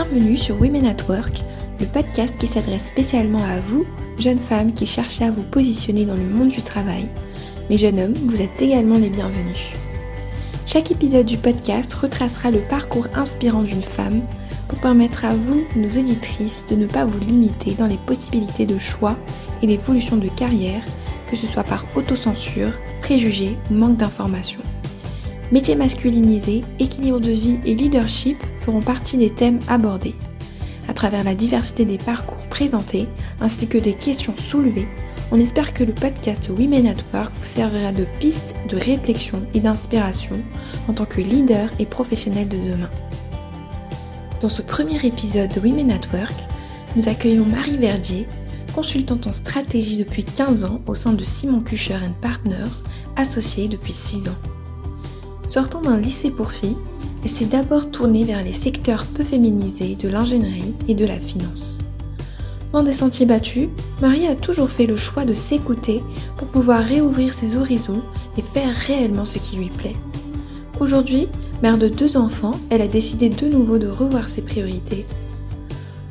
Bienvenue sur Women at Work, le podcast qui s'adresse spécialement à vous, jeunes femmes qui cherchez à vous positionner dans le monde du travail. Mais jeunes hommes, vous êtes également les bienvenus. Chaque épisode du podcast retracera le parcours inspirant d'une femme pour permettre à vous, nos auditrices, de ne pas vous limiter dans les possibilités de choix et d'évolution de carrière, que ce soit par autocensure, préjugés ou manque d'informations. Métiers masculinisés, équilibre de vie et leadership partie des thèmes abordés. À travers la diversité des parcours présentés ainsi que des questions soulevées, on espère que le podcast Women at Work vous servira de piste de réflexion et d'inspiration en tant que leader et professionnel de demain. Dans ce premier épisode de Women at Work, nous accueillons Marie Verdier, consultante en stratégie depuis 15 ans au sein de Simon Kucher Partners, associée depuis 6 ans. Sortant d'un lycée pour filles, elle s'est d'abord tournée vers les secteurs peu féminisés de l'ingénierie et de la finance. Dans des sentiers battus, Marie a toujours fait le choix de s'écouter pour pouvoir réouvrir ses horizons et faire réellement ce qui lui plaît. Aujourd'hui, mère de deux enfants, elle a décidé de nouveau de revoir ses priorités.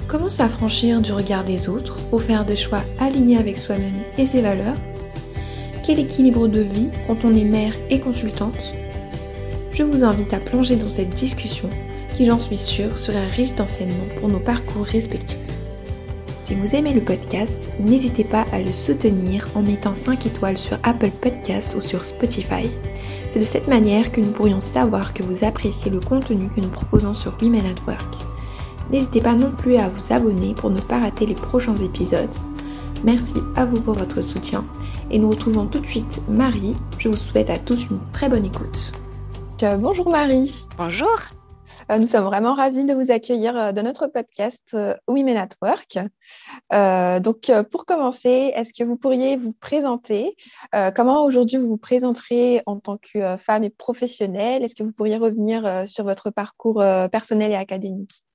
Comment s'affranchir du regard des autres pour faire des choix alignés avec soi-même et ses valeurs? Quel équilibre de vie quand on est mère et consultante? Je vous invite à plonger dans cette discussion qui, j'en suis sûre, sera riche d'enseignements pour nos parcours respectifs. Si vous aimez le podcast, n'hésitez pas à le soutenir en mettant 5 étoiles sur Apple Podcast ou sur Spotify. C'est de cette manière que nous pourrions savoir que vous appréciez le contenu que nous proposons sur Women at Work. N'hésitez pas non plus à vous abonner pour ne pas rater les prochains épisodes. Merci à vous pour votre soutien et nous retrouvons tout de suite Marie. Je vous souhaite à tous une très bonne écoute. Euh, bonjour Marie. Bonjour. Euh, nous sommes vraiment ravis de vous accueillir euh, dans notre podcast Women at Work. donc, pour commencer, est-ce que vous pourriez vous présenter Comment aujourd'hui vous vous présenterez en tant que femme et professionnelle? Est-ce que vous pourriez revenir sur votre parcours personnel et académique?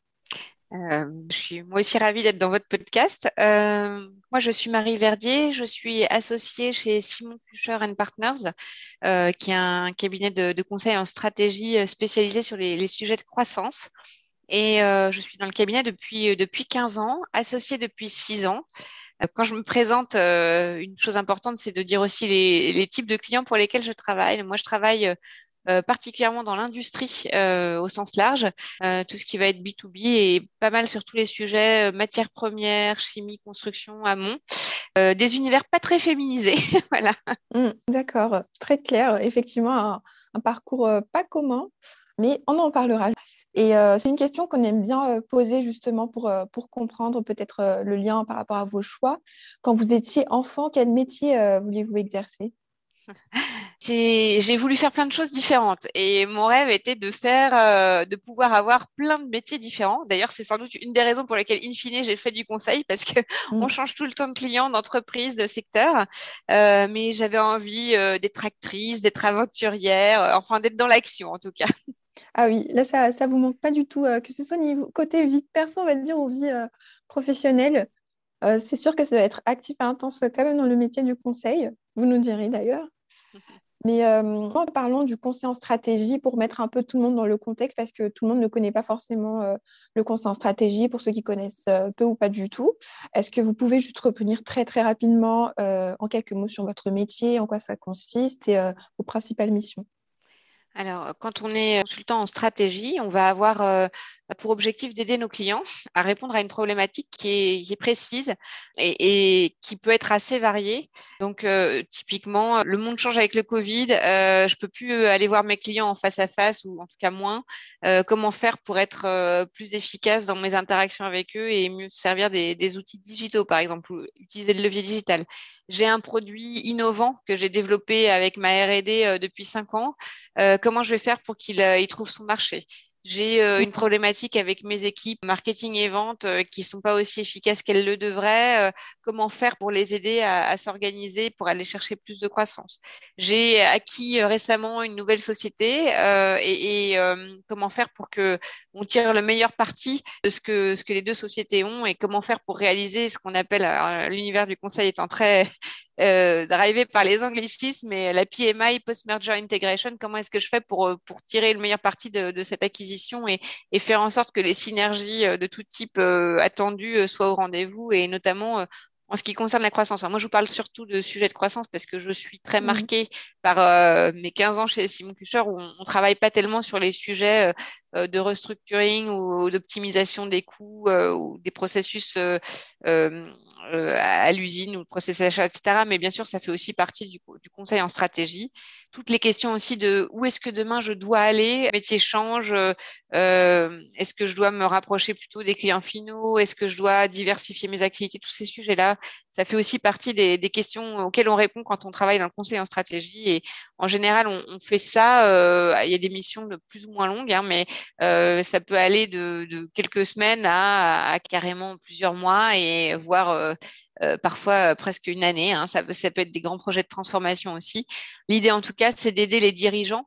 Euh, je suis moi aussi ravie d'être dans votre podcast. Euh, moi, je suis Marie Verdier, je suis associée chez Simon Kucher Partners, euh, qui est un cabinet de, conseil en stratégie spécialisé sur les, sujets de croissance. Et je suis dans le cabinet depuis, depuis 15 ans, associée depuis 6 ans. Quand je me présente, une chose importante, c'est de dire aussi les, types de clients pour lesquels je travaille. Moi, je travaille euh, particulièrement dans l'industrie euh, au sens large, euh, tout ce qui va être B2B et pas mal sur tous les sujets matières premières, chimie, construction, amont. des univers pas très féminisés, voilà. Mmh, d'accord, très clair. Effectivement, un, parcours pas commun, mais on en parlera. Et c'est une question qu'on aime bien poser justement pour, pour comprendre peut-être le lien par rapport à vos choix. Quand vous étiez enfant, quel métier vouliez-vous exercer? J'ai voulu faire plein de choses différentes et mon rêve était de faire, euh, de pouvoir avoir plein de métiers différents. D'ailleurs, c'est sans doute une des raisons pour lesquelles, in fine, j'ai fait du conseil parce que mm. on change tout le temps de clients, d'entreprise, de secteur. Euh, mais j'avais envie euh, d'être actrice, d'être aventurière, enfin d'être dans l'action en tout cas. Ah oui, là ça, ça vous manque pas du tout, que ce soit niveau côté vie perso, on va dire, ou vie professionnelle. C'est sûr que ça va être actif et intense quand même dans le métier du conseil. Vous nous direz d'ailleurs. Mais euh, parlons du conseil en stratégie pour mettre un peu tout le monde dans le contexte parce que tout le monde ne connaît pas forcément euh, le conseil en stratégie pour ceux qui connaissent euh, peu ou pas du tout. Est-ce que vous pouvez juste revenir très très rapidement euh, en quelques mots sur votre métier, en quoi ça consiste et vos principales missions? Alors, quand on est consultant en stratégie, on va avoir pour objectif d'aider nos clients à répondre à une problématique qui est, précise et, qui peut être assez variée. Donc, euh, typiquement, le monde change avec le Covid. Euh, je peux plus aller voir mes clients en face à face ou en tout cas moins. Euh, comment faire pour être euh, plus efficace dans mes interactions avec eux et mieux servir des, outils digitaux, par exemple, ou utiliser le levier digital? J'ai un produit innovant que j'ai développé avec ma R&D depuis cinq ans. comment je vais faire pour qu'il trouve son marché? J'ai euh, une problématique avec mes équipes marketing et vente euh, qui sont pas aussi efficaces qu'elles le devraient. Euh, comment faire pour les aider à, à s'organiser pour aller chercher plus de croissance J'ai acquis récemment une nouvelle société et, et comment faire pour que on tire le meilleur parti de ce que ce que les deux sociétés ont et comment faire pour réaliser ce qu'on appelle l'univers du conseil étant très drivé par les anglicismes et la PMI, Post-Merger Integration, comment est-ce que je fais pour, pour tirer le meilleur parti de, cette acquisition et, et, faire en sorte que les synergies de tout type attendues soient au rendez-vous et notamment en ce qui concerne la croissance. moi, je vous parle surtout de sujets de croissance parce que je suis très mmh. marquée par euh, mes 15 ans chez Simon Kucher où on, ne travaille pas tellement sur les sujets euh, euh, de restructuring ou, d'optimisation des coûts ou des processus à l'usine ou le processus d'achat, etc. Mais bien sûr, ça fait aussi partie du, du conseil en stratégie. Toutes les questions aussi de où est-ce que demain je dois aller, le métier change, est-ce que je dois me rapprocher plutôt des clients finaux, est-ce que je dois diversifier mes activités, tous ces sujets-là ça fait aussi partie des, questions auxquelles on répond quand on travaille dans le conseil en stratégie. Et en général, on, fait ça. Euh, il y a des missions de plus ou moins longues, hein, mais euh, ça peut aller de, quelques semaines à, carrément plusieurs mois et voire euh, parfois presque une année. Hein. Ça, ça, peut être des grands projets de transformation aussi. L'idée, en tout cas, c'est d'aider les dirigeants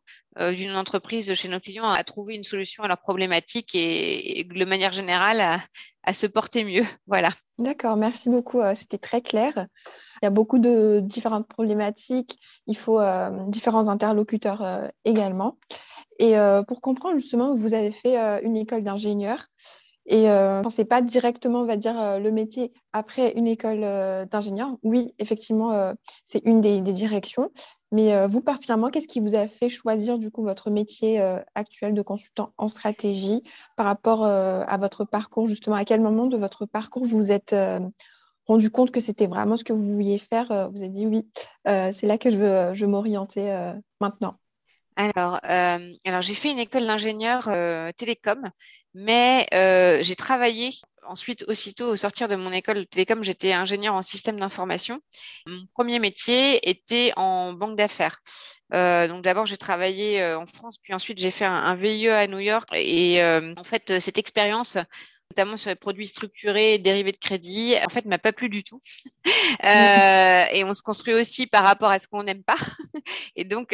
d'une entreprise chez nos clients à trouver une solution à leurs problématiques et, de manière générale à, se porter mieux. Voilà. D'accord, merci beaucoup. Euh, c'était très clair. Il y a beaucoup de différentes problématiques. Il faut euh, différents interlocuteurs euh, également. Et pour comprendre, justement, vous avez fait une école d'ingénieur. Et euh, pensez pas directement, on va dire, le métier après une école d'ingénieur. Oui, effectivement, c'est une des, directions. Mais euh, vous, particulièrement, qu'est-ce qui vous a fait choisir du coup votre métier euh, actuel de consultant en stratégie par rapport euh, à votre parcours? Justement, à quel moment de votre parcours vous vous êtes rendu compte que c'était vraiment ce que vous vouliez faire Vous avez dit oui, c'est là que je veux, je m'orienter maintenant? Alors, alors j'ai fait une école d'ingénieur télécom, mais j'ai travaillé ensuite, aussitôt au sortir de mon école de télécom, j'étais ingénieur en système d'information. Mon premier métier était en banque d'affaires. Euh, donc d'abord, j'ai travaillé euh, en France, puis ensuite j'ai fait un, VIE à New York. Et euh, en fait, cette expérience notamment sur les produits structurés dérivés de crédit, en fait, m'a pas plu du tout. et on se construit aussi par rapport à ce qu'on n'aime pas. et donc,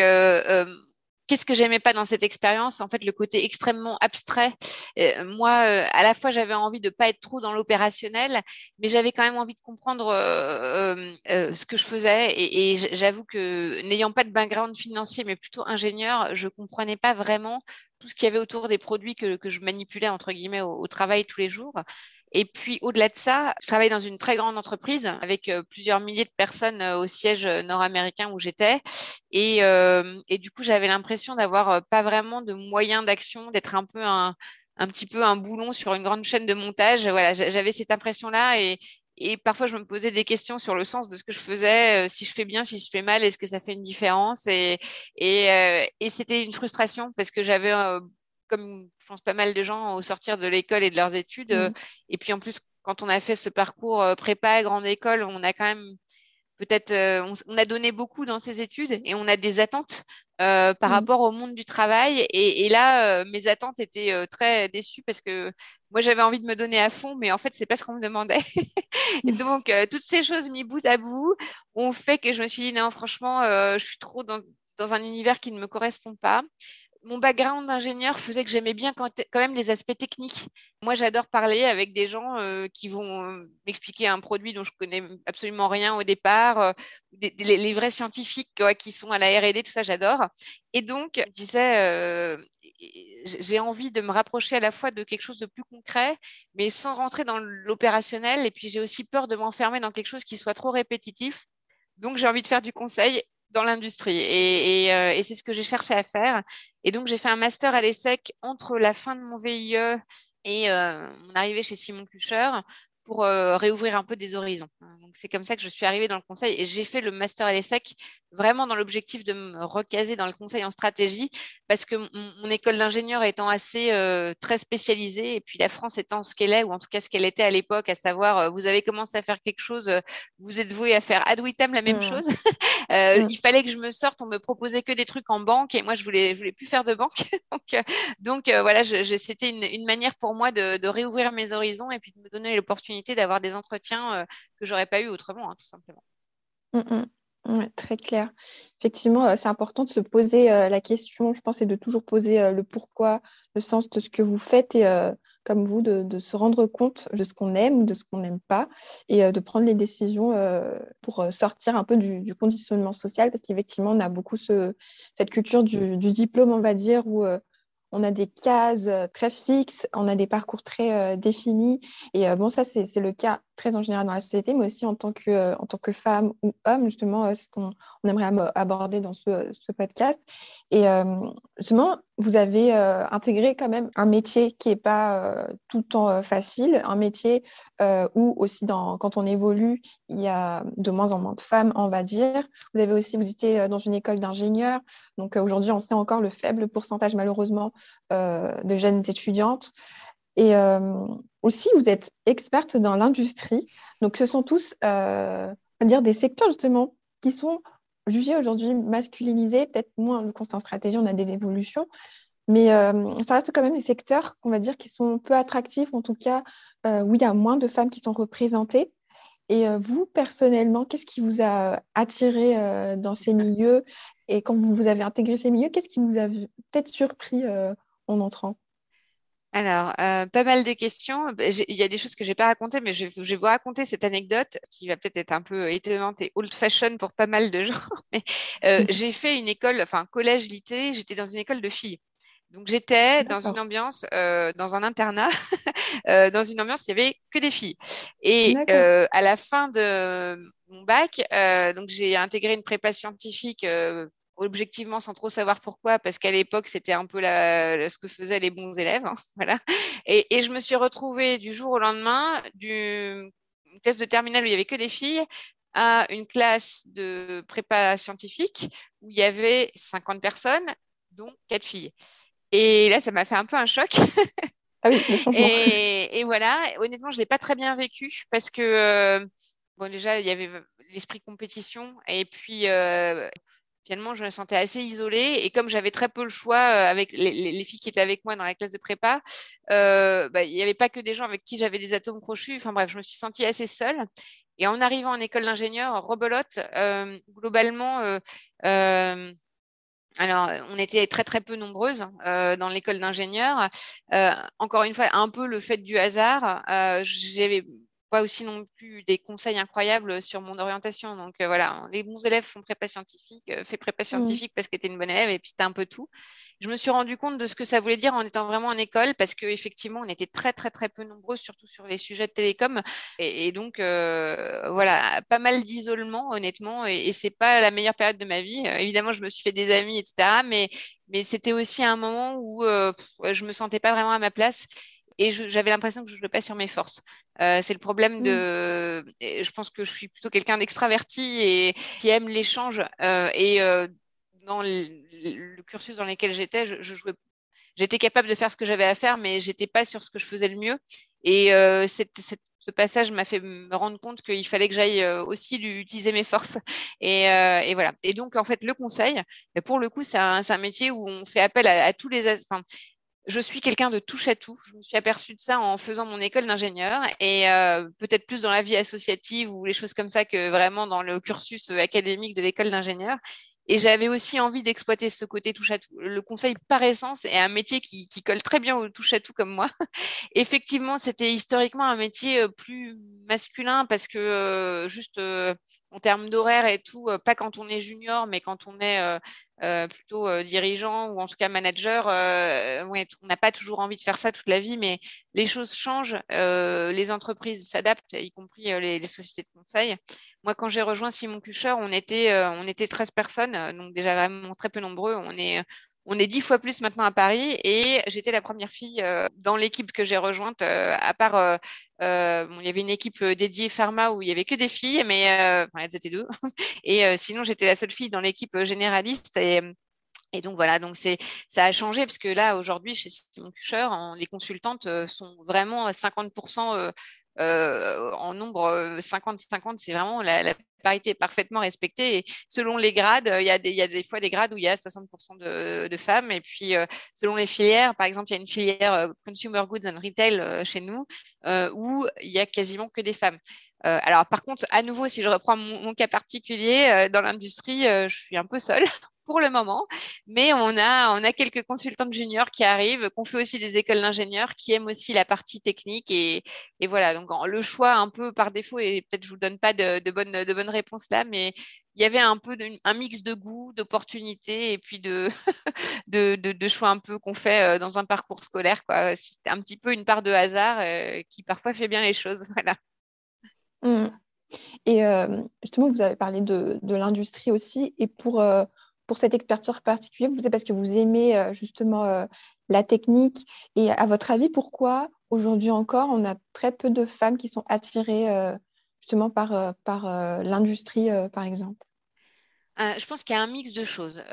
Qu'est-ce que j'aimais pas dans cette expérience? En fait, le côté extrêmement abstrait. Euh, moi, euh, à la fois, j'avais envie de pas être trop dans l'opérationnel, mais j'avais quand même envie de comprendre euh, ce que je faisais. Et, j'avoue que n'ayant pas de background financier, mais plutôt ingénieur, je comprenais pas vraiment tout ce qu'il y avait autour des produits que, je manipulais entre guillemets au travail tous les jours. Et puis au-delà de ça, je travaille dans une très grande entreprise avec euh, plusieurs milliers de personnes euh, au siège euh, nord-américain où j'étais. Et, du coup, j'avais l'impression d'avoir pas vraiment de moyens d'action, d'être un peu un, petit peu un boulon sur une grande chaîne de montage. Voilà, j'avais cette impression-là et, parfois, je me posais des questions sur le sens de ce que je faisais, si je fais bien, si je fais mal, est-ce que ça fait une différence? Et, c'était une frustration parce que j'avais comme je pense pas mal de gens au sortir de l'école et de leurs études. Euh, mmh. et puis en plus, quand on a fait ce parcours euh, prépa, grande école, on a quand même peut-être, euh, on, a donné beaucoup dans ces études et on a des attentes par mmh. rapport au monde du travail. Et, là, mes attentes étaient très déçues parce que moi, j'avais envie de me donner à fond, mais en fait, c'est pas ce qu'on me demandait. et donc, toutes ces choses mis bout à bout ont fait que je me suis dit, non, franchement, je suis trop dans, dans un univers qui ne me correspond pas mon background d'ingénieur faisait que j'aimais bien quand, même les aspects techniques. Moi, j'adore parler avec des gens euh, qui vont euh, m'expliquer un produit dont je connais absolument rien au départ, euh, les, vrais scientifiques qui sont à la R&D, tout ça, j'adore. Et donc, je disais, j'ai envie de me rapprocher à la fois de quelque chose de plus concret, mais sans rentrer dans l'opérationnel. Et puis, j'ai aussi peur de m'enfermer dans quelque chose qui soit trop répétitif. Donc, j'ai envie de faire du conseil dans l'industrie. Et, euh, et, c'est ce que j'ai cherché à faire. Et donc, j'ai fait un master à l'ESSEC entre la fin de mon VIE et euh, mon arrivée chez Simon Kucher pour euh, réouvrir un peu des horizons. Donc c'est comme ça que je suis arrivée dans le conseil et j'ai fait le master à l'ESSEC vraiment dans l'objectif de me recaser dans le conseil en stratégie parce que mon, école d'ingénieur étant assez euh, très spécialisée et puis la France étant ce qu'elle est ou en tout cas ce qu'elle était à l'époque, à savoir euh, vous avez commencé à faire quelque chose, vous êtes voué à faire ad vitam la même mmh. chose. Mmh. Il fallait que je me sorte, on me proposait que des trucs en banque et moi je voulais je voulais plus faire de banque. donc donc voilà, c'était une, une, manière pour moi de, de réouvrir mes horizons et puis de me donner l'opportunité d'avoir des entretiens euh, que j'aurais pas eu autrement, hein, tout simplement. Mm, mm. très clair. Effectivement, euh, c'est important de se poser euh, la question, je pense, et de toujours poser le pourquoi, le sens de ce que vous faites et comme vous de, se rendre compte de ce qu'on aime de ce qu'on n'aime pas et de prendre les décisions pour sortir un peu du, conditionnement social parce qu'effectivement, on a beaucoup ce, cette culture du, diplôme, on va dire, où on a des cases euh, très fixes, on a des parcours très euh, définis. Et euh, bon, ça, c'est le cas très en général dans la société, mais aussi en tant que, en tant que femme ou homme, justement, c'est ce qu'on on aimerait aborder dans ce, podcast. Et justement, vous avez intégré quand même un métier qui n'est pas tout le temps facile, un métier où aussi, quand on évolue, il y a de moins en moins de femmes, on va dire. Vous avez aussi, vous étiez dans une école d'ingénieur. Donc aujourd'hui, on sait encore le faible pourcentage, malheureusement, euh, de jeunes étudiantes. Et euh, aussi, vous êtes experte dans l'industrie. Donc, ce sont tous, euh, dire, des secteurs justement qui sont jugés aujourd'hui masculinisés. Peut-être moins le constat en stratégie, on a des évolutions. Mais ça reste quand même des secteurs, on va dire, qui sont peu attractifs, en tout cas, où il y a moins de femmes qui sont représentées. Et vous, personnellement, qu'est-ce qui vous a attiré dans ces milieux? Et quand vous avez intégré ces milieux, qu'est-ce qui vous a peut-être surpris en entrant? Alors, euh, pas mal de questions. Bah, il y a des choses que je n'ai pas racontées, mais je, vais vous raconter cette anecdote qui va peut-être être un peu étonnante et old-fashion pour pas mal de gens. Mais euh, j'ai fait une école, enfin collège lycée, j'étais dans une école de filles. Donc j'étais dans une ambiance, euh, dans un internat, dans une ambiance où il n'y avait que des filles. Et à la fin de mon bac, donc j'ai intégré une prépa scientifique objectivement sans trop savoir pourquoi, parce qu'à l'époque, c'était un peu la, ce que faisaient les bons élèves. Hein, voilà. Et, et, je me suis retrouvée du jour au lendemain du test de terminale où il y avait que des filles à une classe de prépa scientifique où il y avait 50 personnes, dont quatre filles. Et là, ça m'a fait un peu un choc. Ah oui, le changement. Et, et voilà, honnêtement, je l'ai pas très bien vécu parce que, euh, bon, déjà, il y avait l'esprit compétition et puis, euh, finalement, je me sentais assez isolée. Et comme j'avais très peu le choix euh, avec les, filles qui étaient avec moi dans la classe de prépa, euh, bah, il n'y avait pas que des gens avec qui j'avais des atomes crochus. Enfin bref, je me suis sentie assez seule. Et en arrivant en école d'ingénieur, rebelote, euh, globalement, alors, on était très très peu nombreuses dans l'école d'ingénieur. encore une fois, un peu le fait du hasard. J'avais pas aussi non plus des conseils incroyables sur mon orientation. Donc euh, voilà, les bons élèves font prépa scientifique, euh, fait prépa mmh. scientifique parce que tu es une bonne élève et puis c'était un peu tout. Je me suis rendu compte de ce que ça voulait dire en étant vraiment en école parce qu'effectivement, on était très très très peu nombreux, surtout sur les sujets de télécom. Et, donc euh, voilà, pas mal d'isolement honnêtement et, et c'est pas la meilleure période de ma vie. évidemment, je me suis fait des amis, etc. Mais mais c'était aussi un moment où je me sentais pas vraiment à ma place et j'avais l'impression que je ne jouais pas sur mes forces. Euh, c'est le problème de. Mm. Je pense que je suis plutôt quelqu'un d'extraverti et qui aime l'échange. Euh, et euh, dans le, cursus dans lequel j'étais, je, jouais. J'étais capable de faire ce que j'avais à faire, mais j'étais pas sur ce que je faisais le mieux. Et ce passage m'a fait me rendre compte qu'il fallait que j'aille aussi utiliser mes forces. Et, et, voilà. Et donc, en fait, le conseil, pour le coup, c'est un, un, métier où on fait appel à, à tous les. Enfin, je suis quelqu'un de touche à tout. Je me suis aperçue de ça en faisant mon école d'ingénieur et euh, peut-être plus dans la vie associative ou les choses comme ça que vraiment dans le cursus académique de l'école d'ingénieur. Et j'avais aussi envie d'exploiter ce côté touche à tout. Le conseil, par essence, est un métier qui, qui colle très bien au touche à tout comme moi. Effectivement, c'était historiquement un métier euh, plus masculin parce que euh, juste euh, en termes d'horaire et tout, pas quand on est junior, mais quand on est plutôt dirigeant ou en tout cas manager, on n'a pas toujours envie de faire ça toute la vie, mais les choses changent, les entreprises s'adaptent, y compris les, sociétés de conseil. Moi, quand j'ai rejoint Simon Kucher, on était, euh, on était 13 personnes, euh, donc déjà vraiment très peu nombreux. On est, on est 10 fois plus maintenant à Paris et j'étais la première fille euh, dans l'équipe que j'ai rejointe, à part, il y avait une équipe dédiée pharma où il y avait que des filles, mais elles étaient deux. Et sinon, j'étais la seule fille dans l'équipe généraliste et donc voilà, donc ça a changé parce que là aujourd'hui chez Simon Kucher, les consultantes sont vraiment à 50% euh, en nombre 50-50, euh, c'est vraiment la, parité est parfaitement respectée. Et selon les grades, il y, a des, il y a des fois des grades où il y a 60% de, femmes. Et puis, euh, selon les filières, par exemple, il y a une filière Consumer Goods and Retail chez nous où il y a quasiment que des femmes. alors, par contre, à nouveau, si je reprends mon cas particulier, dans l'industrie, je suis un peu seule pour le moment, mais on a, on a quelques consultantes juniors qui arrivent, qu'on fait aussi des écoles d'ingénieurs, qui aiment aussi la partie technique et, et voilà. Donc le choix un peu par défaut et peut-être je vous donne pas de, de bonnes de bonnes réponses là, mais il y avait un peu un mix de goût, d'opportunités et puis de, de, choix un peu qu'on fait euh, dans un parcours scolaire. C'est un petit peu une part de hasard euh, qui parfois fait bien les choses. Voilà. Mmh. Et euh, justement, vous avez parlé de l'industrie aussi. Et pour, pour cette expertise particulière, c'est parce que vous aimez justement la technique. Et à votre avis, pourquoi aujourd'hui encore, on a très peu de femmes qui sont attirées justement par, euh, par euh, l'industrie, euh, par exemple? Je pense qu'il y a un mix de choses.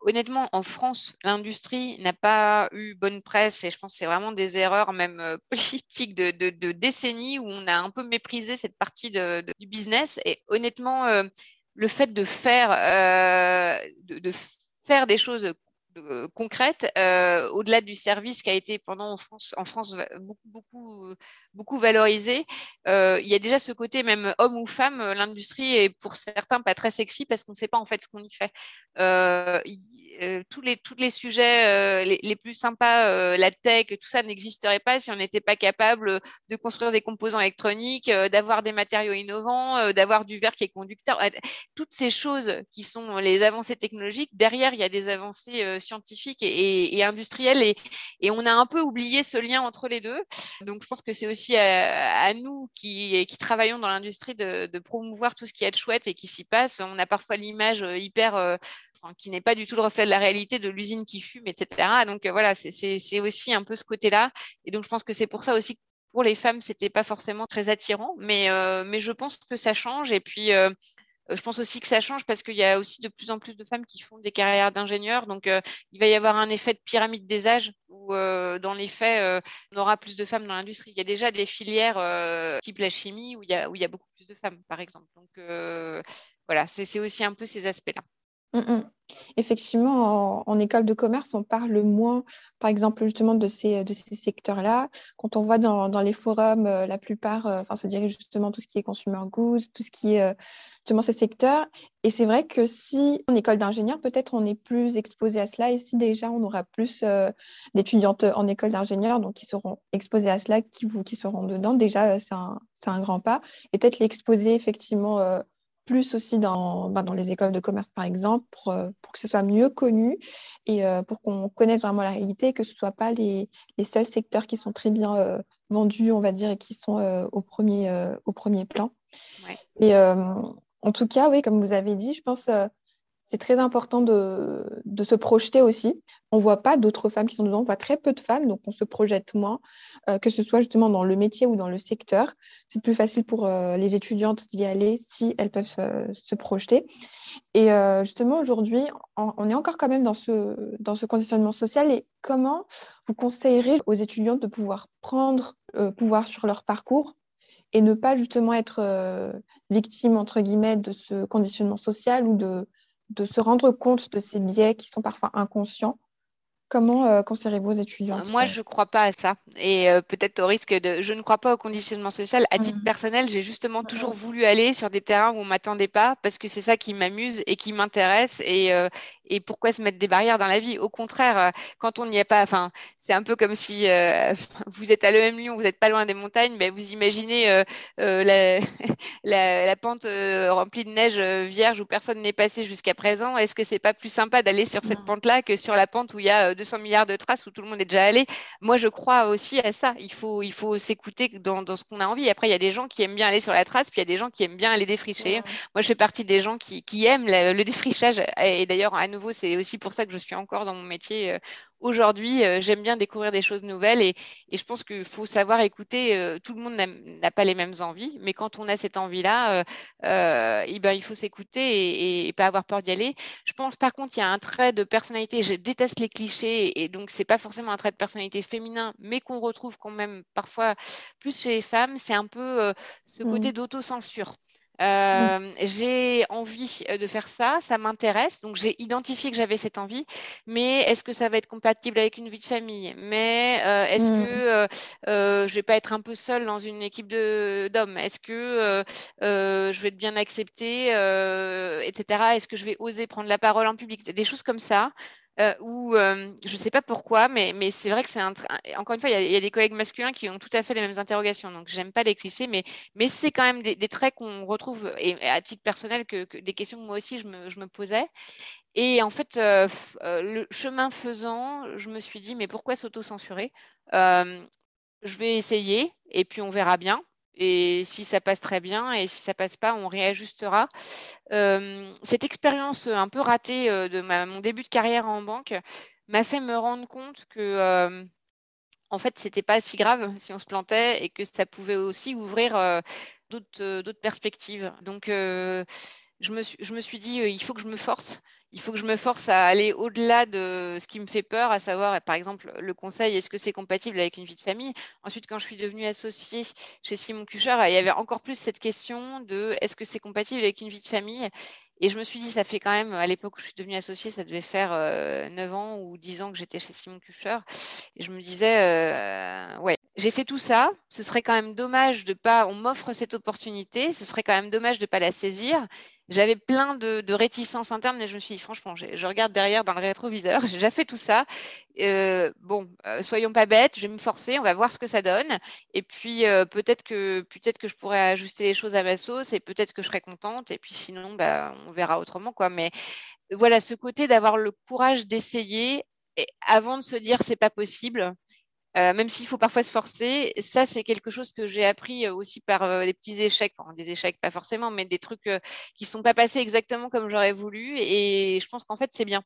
honnêtement, en France, l'industrie n'a pas eu bonne presse et je pense que c'est vraiment des erreurs même politiques de, décennies où on a un peu méprisé cette partie du business. Et honnêtement, le fait de faire, de, faire des choses euh, concrète, euh, au-delà du service qui a été pendant en France, en France beaucoup, beaucoup, beaucoup valorisé. Euh, il y a déjà ce côté, même homme ou femme, l'industrie est pour certains pas très sexy parce qu'on ne sait pas en fait ce qu'on y fait. Euh, tous les tous les sujets euh, les, plus sympas, euh, la tech, tout ça n'existerait pas si on n'était pas capable de construire des composants électroniques, d'avoir des matériaux innovants, d'avoir du verre qui est conducteur. Toutes ces choses qui sont les avancées technologiques, derrière il y a des avancées scientifiques et, industrielles et, on a un peu oublié ce lien entre les deux. Donc je pense que c'est aussi à, nous qui, travaillons dans l'industrie de, de promouvoir tout ce qui est chouette et qui s'y passe. On a parfois l'image hyper qui n'est pas du tout le reflet de la réalité de l'usine qui fume, etc. Donc euh, voilà, c'est aussi un peu ce côté-là. Et donc je pense que c'est pour ça aussi que pour les femmes, c'était pas forcément très attirant, mais, euh, mais je pense que ça change. Et puis euh, je pense aussi que ça change parce qu'il y a aussi de plus en plus de femmes qui font des carrières d'ingénieurs. Donc, il va y avoir un effet de pyramide des âges où, dans les faits, on aura plus de femmes dans l'industrie. Il y a déjà des filières type la chimie où il, y a, où il y a beaucoup plus de femmes, par exemple. Donc, voilà, c'est aussi un peu ces aspects-là. Mm, mm. Effectivement, en, école de commerce, on parle moins, par exemple, justement de ces, de ces secteurs-là. Quand on voit dans, dans les forums, euh, la plupart euh, se dirigent justement tout ce qui est consumer goods, tout ce qui est euh, justement ces secteurs. Et c'est vrai que si en école d'ingénieur, peut-être on est plus exposé à cela. Et si déjà on aura plus d'étudiantes en école d'ingénieur, donc qui seront exposées à cela, qui, qui seront dedans, déjà c'est un, un, grand pas. Et peut-être l'exposer effectivement plus aussi dans, bah, dans les écoles de commerce, par exemple, pour, euh, pour que ce soit mieux connu et euh, pour qu'on connaisse vraiment la réalité, que ce ne soit pas les, les, seuls secteurs qui sont très bien euh, vendus, on va dire, et qui sont au, premier, au premier plan. Et en tout cas, oui, comme vous avez dit, je pense c'est très important de, se projeter aussi. On ne voit pas d'autres femmes qui sont dedans, on voit très peu de femmes, donc on se projette moins, euh, que ce soit justement dans le métier ou dans le secteur. C'est plus facile pour euh, les étudiantes d'y aller si elles peuvent se, projeter. Et euh, justement, aujourd'hui, on, est encore quand même dans ce, dans ce conditionnement social. Et comment vous conseillerez aux étudiantes de pouvoir prendre pouvoir sur leur parcours et ne pas justement être victime, entre guillemets, de ce conditionnement social ou de de se rendre compte de ces biais qui sont parfois inconscients. Comment euh, conseillez-vous aux étudiants Moi, je ne crois pas à ça. Et euh, peut-être au risque de. Je ne crois pas au conditionnement social. À titre mmh. personnel, j'ai justement toujours voulu aller sur des terrains où on ne m'attendait pas parce que c'est ça qui m'amuse et qui m'intéresse. Et, euh, et pourquoi se mettre des barrières dans la vie Au contraire, quand on n'y est pas. Enfin, c'est un peu comme si euh, vous êtes à l'EM Lyon, vous n'êtes pas loin des montagnes, mais vous imaginez euh, euh, la, la, pente remplie de neige vierge où personne n'est passé jusqu'à présent. Est-ce que c'est pas plus sympa d'aller sur cette pente-là que sur la pente où il y a 200 milliards de traces où tout le monde est déjà allé? Moi, je crois aussi à ça. Il faut, il faut s'écouter dans, dans, ce qu'on a envie. Après, il y a des gens qui aiment bien aller sur la trace, puis il y a des gens qui aiment bien aller défricher. Moi, je fais partie des gens qui, qui aiment le défrichage. Et d'ailleurs, à nouveau, c'est aussi pour ça que je suis encore dans mon métier aujourd'hui, euh, j'aime bien découvrir des choses nouvelles et, je pense qu'il faut savoir écouter. Euh, tout le monde n'a pas les mêmes envies, mais quand on a cette envie-là, euh, eh ben, il faut s'écouter et, pas avoir peur d'y aller. Je pense par contre, il y a un trait de personnalité. Je déteste les clichés et donc c'est pas forcément un trait de personnalité féminin, mais qu'on retrouve quand même parfois plus chez les femmes. C'est un peu ce côté mmh. d'autocensure. Euh, j'ai envie euh, de faire ça, ça m'intéresse, donc j'ai identifié que j'avais cette envie, mais est-ce que ça va être compatible avec une vie de famille? Mais euh, est-ce mmh. que je vais pas être un peu seule dans une équipe d'hommes? Est-ce que je vais être bien acceptée, etc. Est-ce que je vais oser prendre la parole en public? Des choses comme ça. Euh, où euh, je ne sais pas pourquoi, mais, c'est vrai que c'est un, encore une fois, il y, a des collègues masculins qui ont tout à fait les mêmes interrogations, donc j'aime pas les clichés, mais, c'est quand même des, traits qu'on retrouve, et à titre personnel, que, des questions que moi aussi je me, posais. Et en fait, euh, le chemin faisant, je me suis dit, mais pourquoi s'auto-censurer? Je vais essayer, et puis on verra bien. Et si ça passe très bien et si ça passe pas, on réajustera. Euh, cette expérience un peu ratée euh, de mon début de carrière en banque m'a fait me rendre compte que euh, en fait, c'était pas si grave si on se plantait et que ça pouvait aussi ouvrir d'autres perspectives. Donc, je me suis dit, il faut que je me force il faut que je me force à aller au-delà de ce qui me fait peur, à savoir, par exemple, le conseil, est-ce que c'est compatible avec une vie de famille? Ensuite, quand je suis devenue associée chez Simon Kucher, il y avait encore plus cette question de est-ce que c'est compatible avec une vie de famille? Et je me suis dit, ça fait quand même, à l'époque où je suis devenue associée, ça devait faire 9 euh, ans ou 10 ans que j'étais chez Simon Kucher. Et je me disais, euh, ouais, j'ai fait tout ça. Ce serait quand même dommage de pas, on m'offre cette opportunité. Ce serait quand même dommage de pas la saisir j'avais plein de, réticences internes et je me suis dit, franchement, je regarde derrière dans le rétroviseur, j'ai déjà fait tout ça. Euh, bon, euh, soyons pas bêtes, je vais me forcer, on va voir ce que ça donne. Et puis, euh, peut-être que, peut-être que je pourrais ajuster les choses à ma sauce et peut-être que je serai contente. Et puis, sinon, bah, on verra autrement, quoi. Mais voilà, ce côté d'avoir le courage d'essayer avant de se dire c'est pas possible, euh, même s'il faut parfois se forcer, ça c'est quelque chose que j'ai appris euh, aussi par euh, des petits échecs, enfin des échecs pas forcément, mais des trucs qui sont pas passés exactement comme j'aurais voulu. Et je pense qu'en fait c'est bien.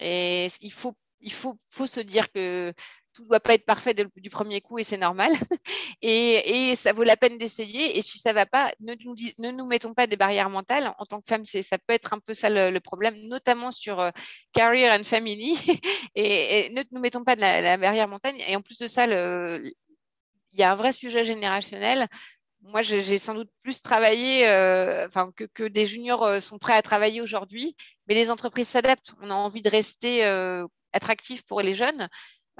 Et il faut il faut, faut se dire que tout ne doit pas être parfait du premier coup et c'est normal. et, ça vaut la peine d'essayer. Et si ça ne va pas, ne nous, ne nous, mettons pas des barrières mentales. En tant que femme, ça peut être un peu ça le, problème, notamment sur euh, career and family. et, ne nous mettons pas de la, barrière mentale. Et en plus de ça, il y a un vrai sujet générationnel. Moi, j'ai sans doute plus travaillé, euh, enfin que, que, des juniors euh, sont prêts à travailler aujourd'hui, mais les entreprises s'adaptent. On a envie de rester attractif pour les jeunes.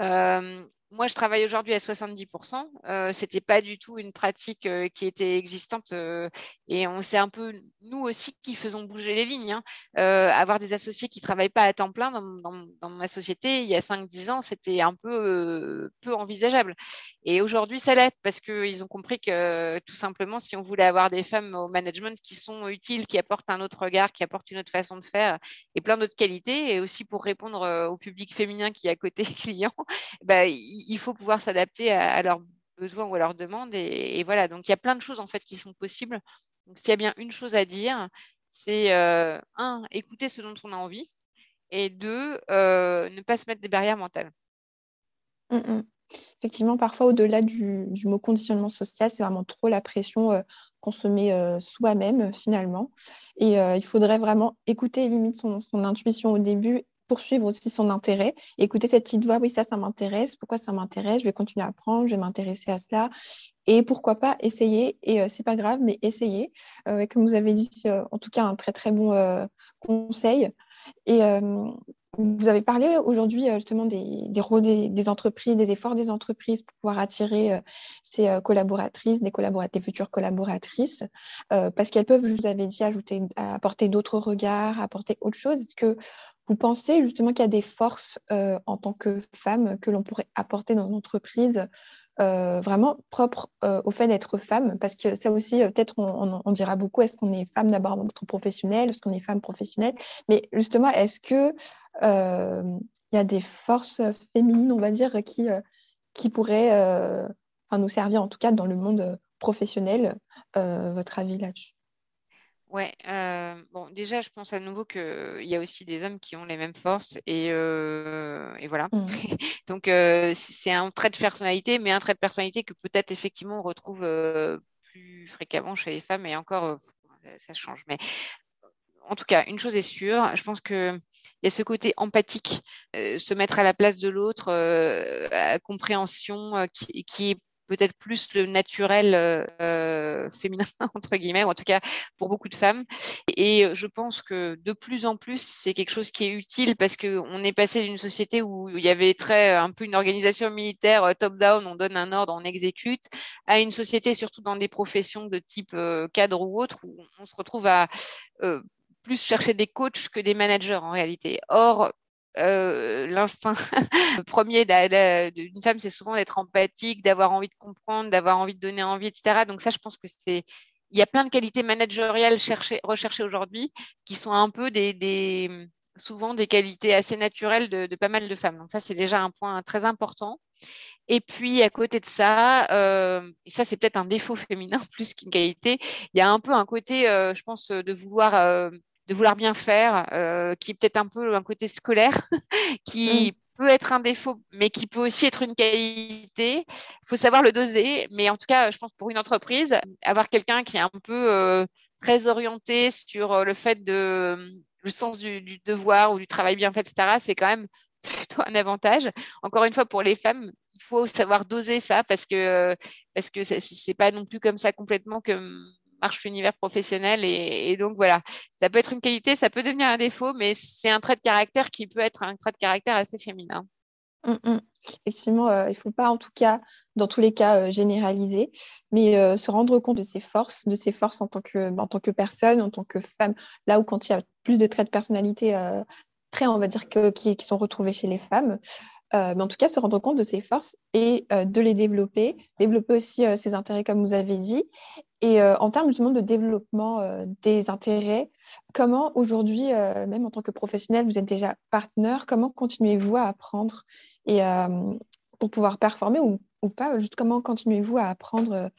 Euh, moi, je travaille aujourd'hui à 70%. Euh, C'était pas du tout une pratique euh, qui était existante euh, et on sait un peu nous aussi qui faisons bouger les lignes. Hein. Euh, avoir des associés qui travaillent pas à temps plein dans, ma société il y a 5-10 ans, c'était un peu peu envisageable. Et aujourd'hui, ça l'est parce qu'ils ont compris que tout simplement, si on voulait avoir des femmes au management qui sont utiles, qui apportent un autre regard, qui apportent une autre façon de faire et plein d'autres qualités, et aussi pour répondre au public féminin qui est à côté client, bah, faut pouvoir s'adapter à, leurs besoins ou à leurs demandes. Et, voilà, donc il y a plein de choses en fait qui sont possibles. Donc s'il y a bien une chose à dire, c'est euh, un, écouter ce dont on a envie, et deux, euh, ne pas se mettre des barrières mentales. Mmh, mmh. Effectivement, parfois, au-delà du, mot conditionnement social, c'est vraiment trop la pression euh, qu'on se met soi-même, finalement. Et il faudrait vraiment écouter limite son, intuition au début poursuivre aussi son intérêt, écouter cette petite voix, oui, ça, ça m'intéresse, pourquoi ça m'intéresse, je vais continuer à apprendre, je vais m'intéresser à cela, et pourquoi pas essayer, et euh, c'est pas grave, mais essayer. Euh, comme vous avez dit, euh, en tout cas, un très très bon conseil. Et vous avez parlé aujourd'hui justement des, des, des, entreprises, des efforts des entreprises pour pouvoir attirer ces collaboratrices, des, des futures collaboratrices, parce qu'elles peuvent, je vous avais dit, ajouter, apporter d'autres regards, apporter autre chose. Est-ce que vous pensez justement qu'il y a des forces euh, en tant que femme que l'on pourrait apporter dans l'entreprise euh, vraiment propres euh, au fait d'être femme? Parce que ça aussi, peut-être on, dira beaucoup, est-ce qu'on est femme d'abord dans notre professionnel, est-ce qu'on est femme professionnelle? Mais justement, est-ce qu'il il y a des forces féminines, on va dire, qui pourraient nous servir en tout cas dans le monde professionnel Votre avis là-dessus? Ouais, euh, bon, déjà, je pense à nouveau qu'il y a aussi des hommes qui ont les mêmes forces et, euh, et voilà. Mmh. Donc, euh, c'est un trait de personnalité, mais un trait de personnalité que peut-être effectivement on retrouve plus fréquemment chez les femmes et encore, ça change. Mais en tout cas, une chose est sûre, je pense qu'il y a ce côté empathique, se mettre à la place de l'autre, compréhension qui, qui, est peut-être plus le naturel euh, féminin, entre guillemets, ou en tout cas pour beaucoup de femmes. Et je pense que de plus en plus, c'est quelque chose qui est utile parce qu'on est passé d'une société où il y avait très un peu une organisation militaire euh, top-down, on donne un ordre, on exécute, à une société, surtout dans des professions de type euh, cadre ou autre, où on se retrouve à plus chercher des coachs que des managers en réalité. Or, euh, l'instinct premier d'une femme, c'est souvent d'être empathique, d'avoir envie de comprendre, d'avoir envie de donner envie, etc. Donc ça, je pense que c'est il y a plein de qualités managériales recherchées aujourd'hui qui sont un peu des, souvent des qualités assez naturelles de, pas mal de femmes. Donc ça, c'est déjà un point très important. Et puis à côté de ça, euh, et ça c'est peut-être un défaut féminin plus qu'une qualité, il y a un peu un côté, euh, je pense, de vouloir de vouloir bien faire, euh, qui est peut-être un peu un côté scolaire, qui mm. peut être un défaut, mais qui peut aussi être une qualité. Il faut savoir le doser, mais en tout cas, je pense pour une entreprise, avoir quelqu'un qui est un peu euh, très orienté sur euh, le fait de le sens du, devoir ou du travail bien fait, etc., c'est quand même plutôt un avantage. Encore une fois, pour les femmes, il faut savoir doser ça parce que parce que c'est pas non plus comme ça complètement que marche l'univers professionnel. Et, donc voilà, ça peut être une qualité, ça peut devenir un défaut, mais c'est un trait de caractère qui peut être un trait de caractère assez féminin. Hum, hum. Effectivement, euh, il ne faut pas en tout cas, dans tous les cas, euh, généraliser, mais euh, se rendre compte de ses forces, de ses forces en tant que, en tant que personne, en tant que femme, là où quand il y a plus de traits de personnalité très, on va dire, qui, sont retrouvés chez les femmes. mais en tout cas, se rendre compte de ses forces et de les développer, développer aussi ses intérêts, comme vous avez dit, et euh, en termes justement de développement euh, des intérêts, comment aujourd'hui, euh, même en tant que professionnel, vous êtes déjà partenaire, comment continuez-vous à apprendre et pour pouvoir performer ou, ou pas? Juste comment continuez-vous à apprendre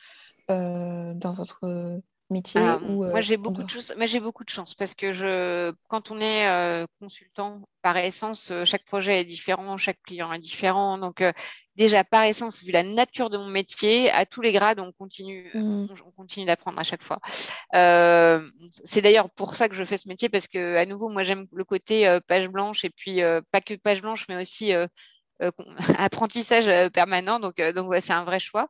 dans votre métier ah, Moi, j'ai beaucoup de chance. j'ai beaucoup de chance parce que je, quand on est consultant, par essence, chaque projet est différent, chaque client est différent. Donc, déjà par essence, vu la nature de mon métier, à tous les grades, on continue, mmh. on, continue d'apprendre à chaque fois. Euh, c'est d'ailleurs pour ça que je fais ce métier parce que, à nouveau, moi, j'aime le côté euh, page blanche et puis euh, pas que page blanche, mais aussi apprentissage permanent. Donc, donc c'est un vrai choix.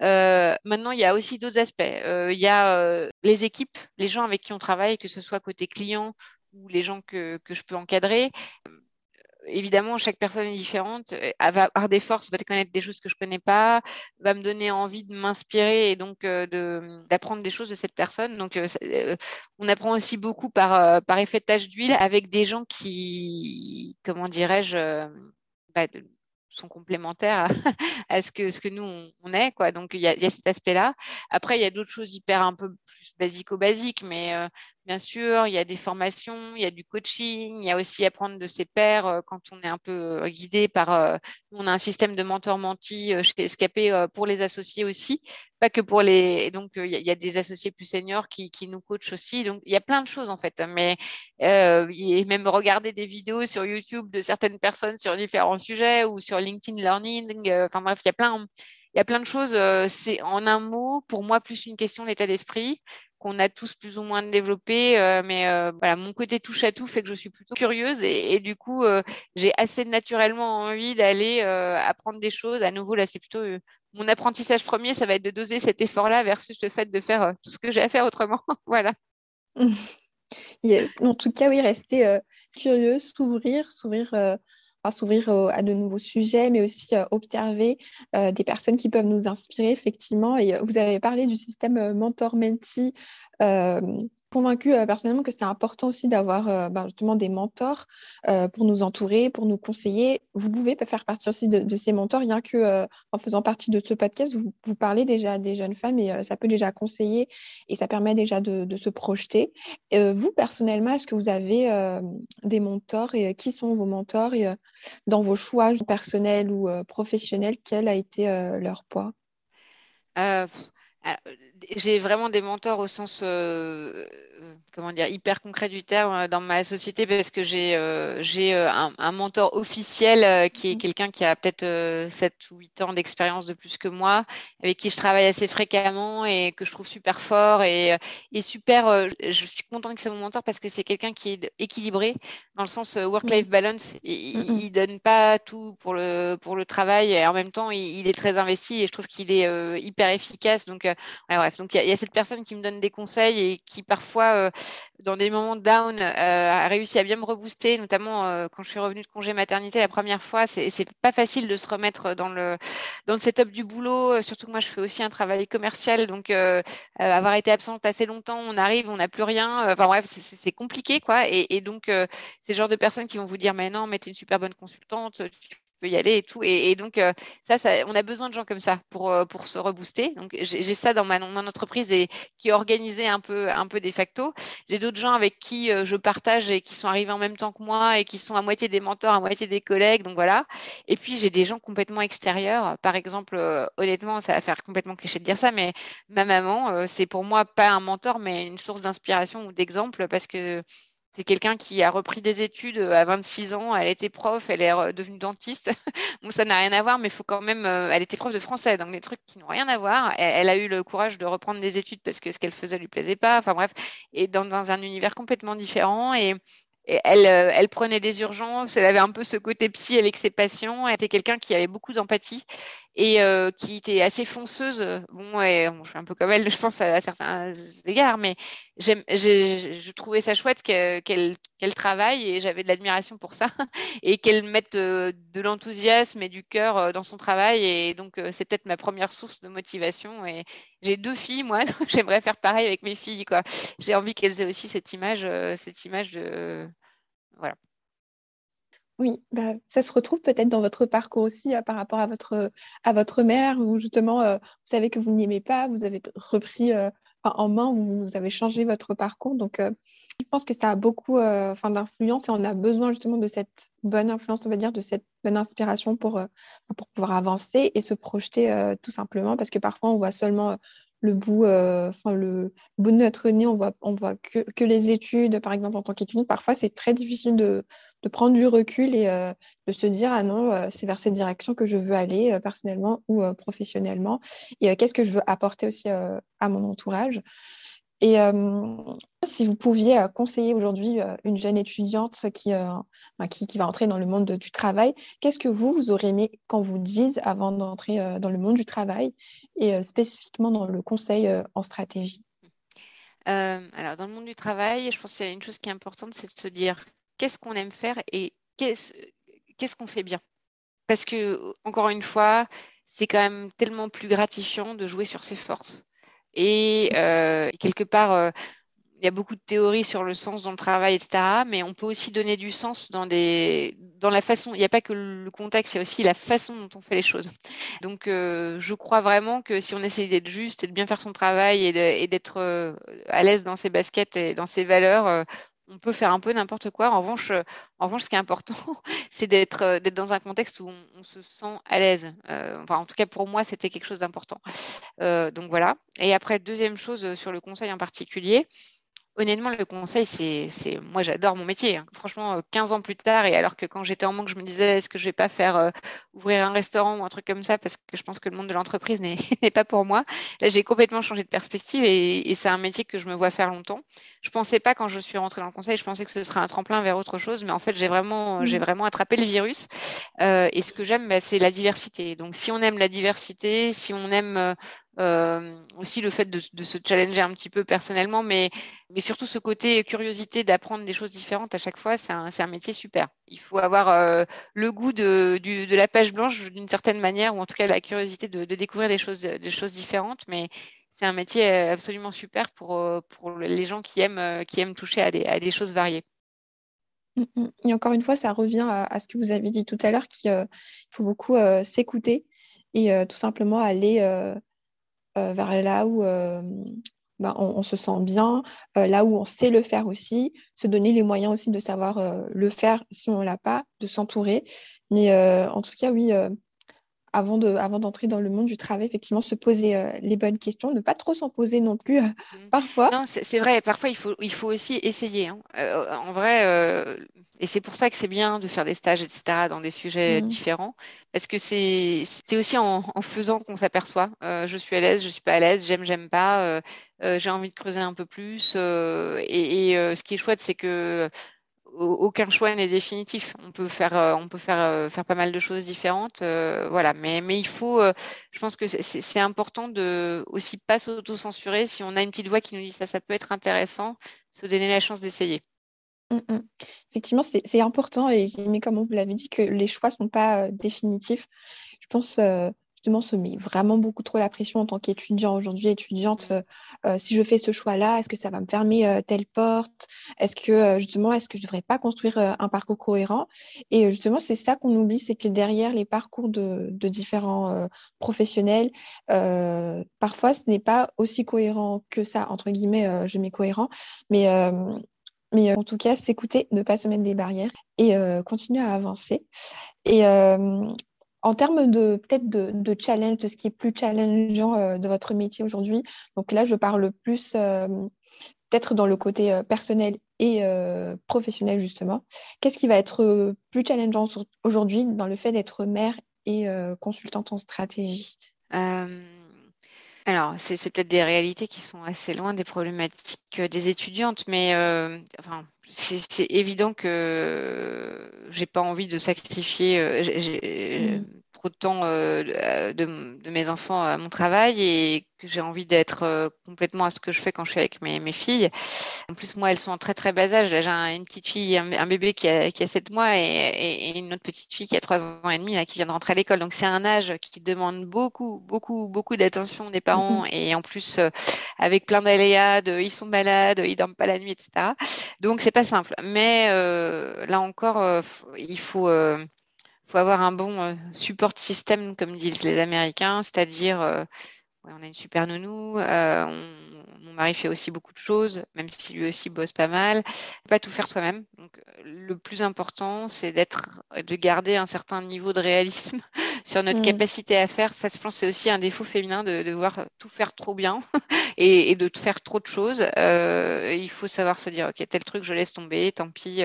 maintenant, il y a aussi d'autres aspects. il y a les équipes, les gens avec qui on travaille, que ce soit côté client ou les gens que, que je peux encadrer évidemment, chaque personne est différente, euh, elle va avoir des forces, va connaître des choses que je ne connais pas, va me donner envie de m'inspirer et donc euh, d'apprendre des choses de cette personne. Donc, euh, on apprend aussi beaucoup par, effet de tâche d'huile avec des gens qui, comment dirais-je, bah, sont complémentaires à, ce, que, nous, on, est. Donc, il y a, cet aspect-là. Après, il y a d'autres choses hyper un peu plus basico-basiques, mais Bien sûr, il y a des formations, il y a du coaching, il y a aussi apprendre de ses pairs euh, quand on est un peu euh, guidé par. Euh, on a un système de mentor-menti chez Escapé pour les associés aussi, pas que pour les. Donc, il y, a des associés plus seniors qui, nous coachent aussi. Donc, il y a plein de choses en fait. Mais et même regarder des vidéos sur YouTube de certaines personnes sur différents sujets ou sur LinkedIn Learning. Enfin bref, il y a plein. Il y a plein de choses. C'est en un mot, pour moi, plus une question d'état d'esprit qu'on a tous plus ou moins développé. Euh, mais euh, voilà, mon côté touche à tout fait que je suis plutôt curieuse et, du coup, euh, j'ai assez naturellement envie d'aller apprendre des choses. À nouveau, là, c'est plutôt mon apprentissage premier, ça va être de doser cet effort-là versus le fait de faire tout ce que j'ai à faire autrement. voilà. En tout cas, oui, rester curieuse, s'ouvrir, s'ouvrir s'ouvrir à de nouveaux sujets, mais aussi observer des personnes qui peuvent nous inspirer, effectivement. Et vous avez parlé du système mentor-mentee convaincue euh, personnellement que c'est important aussi d'avoir euh, ben, justement des mentors euh, pour nous entourer, pour nous conseiller. Vous pouvez faire partie aussi de, ces mentors, rien que en faisant partie de ce podcast, vous, vous, parlez déjà des jeunes femmes et ça peut déjà conseiller et ça permet déjà de, se projeter. vous, personnellement, est-ce que vous avez des mentors et qui sont vos mentors dans vos choix personnels ou professionnels, quel a été leur poids? J'ai vraiment des mentors au sens comment dire hyper concret du terme dans ma société parce que j'ai j'ai un, un, mentor officiel qui est mmh. quelqu'un qui a peut-être 7 ou 8 ans d'expérience de plus que moi avec qui je travaille assez fréquemment et que je trouve super fort et, et super je suis contente que c'est mon mentor parce que c'est quelqu'un qui est équilibré dans le sens work-life mmh. balance il, il, donne pas tout pour le pour le travail et en même temps il, est très investi et je trouve qu'il est hyper efficace donc bref donc il y, y, a cette personne qui me donne des conseils et qui parfois dans des moments down, euh, a réussi à bien me rebooster, notamment euh, quand je suis revenue de congé maternité la première fois. C'est, c'est pas facile de se remettre dans le dans le setup du boulot, euh, surtout que moi je fais aussi un travail commercial, donc avoir été absente assez longtemps, on arrive, on n'a plus rien. Enfin bref, c'est, compliqué quoi. Et, donc c'est le genre de personnes qui vont vous dire mais non, mais une super bonne consultante, peut y aller et tout. Et, donc, euh, ça, ça, on a besoin de gens comme ça pour, euh, pour se rebooster. Donc, j'ai ça dans ma, mon entreprise et qui est organisée un peu, un peu de facto. J'ai d'autres gens avec qui euh, je partage et qui sont arrivés en même temps que moi et qui sont à moitié des mentors, à moitié des collègues. Donc, voilà. Et puis, j'ai des gens complètement extérieurs. Par exemple, honnêtement, ça va faire complètement cliché de dire ça, mais ma maman, c'est pour moi pas un mentor, mais une source d'inspiration ou d'exemple parce que c'est quelqu'un qui a repris des études euh, à 26 ans, elle était prof, elle est euh, devenue dentiste. Donc ça n'a rien à voir, mais il faut quand même. Euh, elle était prof de français, donc des trucs qui n'ont rien à voir. Elle, a eu le courage de reprendre des études parce que ce qu'elle faisait lui plaisait pas. Enfin bref, et dans, un univers complètement différent. Et elle, elle, prenait des urgences, elle avait un peu ce côté psy avec ses patients. Elle était quelqu'un qui avait beaucoup d'empathie et euh, qui était assez fonceuse. Bon, je suis un peu comme elle, je pense, à, certains égards, mais je trouvais ça chouette qu'elle travaille et j'avais de l'admiration pour ça et qu'elle mette euh, de l'enthousiasme et du cœur dans son travail. Et donc, c'est peut-être ma première source de motivation. Et j'ai deux filles, moi, donc j'aimerais faire pareil avec mes filles. J'ai envie qu'elles aient aussi cette image, cette image de voilà. Oui, bah, ça se retrouve peut-être dans votre parcours aussi euh, par rapport à votre, à votre mère, où justement, euh, vous savez que vous n'aimez pas, vous avez repris euh, en main, vous, avez changé votre parcours. Donc, je pense que ça a beaucoup d'influence et on a besoin justement de cette bonne influence, on va dire, de cette bonne inspiration pour, pour pouvoir avancer et se projeter tout simplement, parce que parfois, on voit seulement le bout, enfin le bout de notre nez, on voit, on voit que, que les études, par exemple en tant qu'étudiant. Parfois, c'est très difficile de, de, prendre du recul et euh, de se dire ah non, euh, c'est vers cette direction que je veux aller personnellement ou professionnellement. Et qu'est-ce que je veux apporter aussi à mon entourage. Et euh, si vous pouviez euh, conseiller aujourd'hui euh, une jeune étudiante qui, qui, qui, va entrer dans le monde du travail, qu'est-ce que vous, vous aurez aimé qu'on vous dise avant d'entrer dans le monde du travail et spécifiquement dans le conseil en stratégie? Alors, dans le monde du travail, je pense qu'il y a une chose qui est importante, c'est de se dire qu'est-ce qu'on aime faire et qu'est-ce qu'on fait bien. Parce que, encore une fois, c'est quand même tellement plus gratifiant de jouer sur ses forces et euh, quelque part, euh, il y a beaucoup de théories sur le sens dans le travail, etc. Mais on peut aussi donner du sens dans, des, dans la façon. Il n'y a pas que le contexte, il y a aussi la façon dont on fait les choses. Donc, euh, je crois vraiment que si on essaie d'être juste et de bien faire son travail et d'être à l'aise dans ses baskets et dans ses valeurs, on peut faire un peu n'importe quoi. En revanche, euh, ce qui est important, c'est d'être euh, d'être dans un contexte où on, se sent à l'aise. Euh, en tout cas, pour moi, c'était quelque chose d'important. donc voilà. Et après, deuxième chose sur le conseil en particulier, honnêtement, le conseil, c'est, moi, j'adore mon métier. Hein. Franchement, 15 euh, ans plus tard, et alors que quand j'étais en manque, je me disais, est-ce que je vais pas faire euh, ouvrir un restaurant ou un truc comme ça, parce que je pense que le monde de l'entreprise n'est, pas pour moi. Là, j'ai complètement changé de perspective et, c'est un métier que je me vois faire longtemps. Je pensais pas quand je suis rentrée dans le conseil, je pensais que ce serait un tremplin vers autre chose, mais en fait, j'ai vraiment, j'ai mmh. vraiment attrapé le virus. Euh, et ce que j'aime, bah, c'est la diversité. Donc, si on aime la diversité, si on aime euh, aussi le fait de, se challenger un petit peu personnellement, mais, mais surtout ce côté curiosité d'apprendre des choses différentes à chaque fois, c'est un, un, métier super. Il faut avoir euh, le goût de, du, de, la page blanche d'une certaine manière, ou en tout cas la curiosité de, découvrir des choses, des choses différentes, mais c'est un métier absolument super pour, pour les gens qui aiment, qui aiment toucher à des, à des choses variées. Mm, mm. Et encore une fois, ça revient à, ce que vous avez dit tout à l'heure, qu'il euh, faut beaucoup s'écouter et tout simplement aller euh, vers là où euh, bah, on, se sent bien, euh, là où on sait le faire aussi, se donner les moyens aussi de savoir le faire si on ne l'a pas, de s'entourer. Mais en tout cas, oui, avant de, avant d'entrer dans le monde du travail, effectivement, se poser euh, les bonnes questions, ne pas trop s'en poser non plus euh, mmh. parfois. Non, c'est vrai. Parfois, il faut, il faut aussi essayer. Hein. Euh, en vrai, et c'est pour ça que c'est bien de faire des stages, etc., dans des sujets mmh. différents, parce que c'est aussi en, en faisant qu'on s'aperçoit. je suis à l'aise, je suis pas à l'aise, j'aime, j'aime pas. j'ai envie de creuser un peu plus. et, et ce qui est chouette, c'est que aucun choix n'est définitif. On peut faire, euh, on peut faire, euh, faire pas mal de choses différentes, euh, voilà. Mais, il faut, je pense que c'est important de aussi pas s'auto-censurer. Si on a une petite voix qui nous dit ça, ça peut être intéressant, se donner la chance d'essayer. Mmh, mmh. Effectivement, c'est important et mais comme on vous l'avait dit, que les choix ne sont pas définitifs. Je pense justement se met vraiment beaucoup trop la pression en tant qu'étudiant aujourd'hui, étudiante. Euh, euh, si je fais ce choix-là, est-ce que ça va me fermer euh, telle porte? Est-ce que justement, est-ce que je ne devrais pas construire un parcours cohérent? Et justement, c'est ça qu'on oublie, c'est que derrière les parcours de, différents professionnels, parfois ce n'est pas aussi cohérent que ça, entre guillemets, je mets cohérent, mais mais en tout cas, s'écouter, ne pas se mettre des barrières et continuer à avancer. Et, en termes de peut-être de, challenge, de ce qui est plus challengeant euh, de votre métier aujourd'hui, donc là, je parle plus euh, peut-être dans le côté euh, personnel et professionnel, justement. Qu'est-ce qui va être plus challengeant aujourd'hui dans le fait d'être mère et consultante en stratégie? Alors, c'est peut-être des réalités qui sont assez loin des problématiques des étudiantes, mais enfin, c'est évident que j'ai pas envie de sacrifier. Mmh trop de temps euh, de, mes enfants à mon travail et que j'ai envie d'être euh, complètement à ce que je fais quand je suis avec mes, mes filles. En plus, moi, elles sont en très très bas âge. J'ai une petite fille, un, bébé qui a, qui a 7 mois et, une autre petite fille qui a 3 ans et demi là, qui vient de rentrer à l'école. Donc c'est un âge qui demande beaucoup, beaucoup, beaucoup d'attention des parents mm-hmm. et en plus euh, avec plein d'aléas, de ils sont malades, ils dorment pas la nuit, etc. Donc c'est pas simple. Mais là encore, il faut faut avoir un bon euh, support système, comme disent les Américains, c'est-à-dire euh, on a une super nounou, euh, mon mari fait aussi beaucoup de choses, même si lui aussi bosse pas mal. Pas tout faire soi-même. Donc le plus important, c'est d'être, de garder un certain niveau de réalisme sur notre mmh. capacité à faire. Ça, je pense, c'est aussi un défaut féminin de, devoir tout faire trop bien et, de faire trop de choses. il faut savoir se dire, ok, tel truc, je laisse tomber, tant pis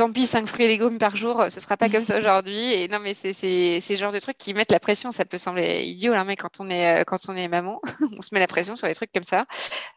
tant pis, 5 fruits et légumes par jour, ce sera pas comme ça aujourd'hui. Et non, mais c'est ces genres de trucs qui mettent la pression. Ça peut sembler idiot, là, mais quand on est, euh, quand on est maman, on se met la pression sur des trucs comme ça.